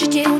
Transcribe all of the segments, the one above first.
what you.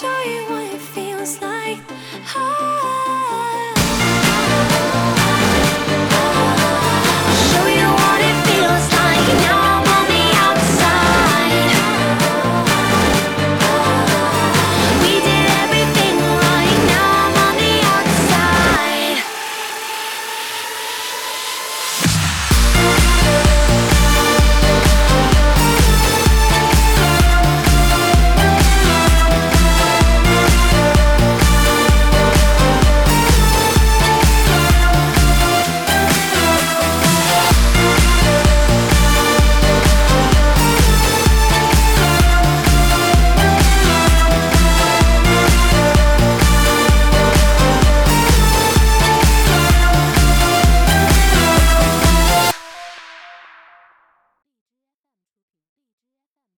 show you what it feels like. Oh.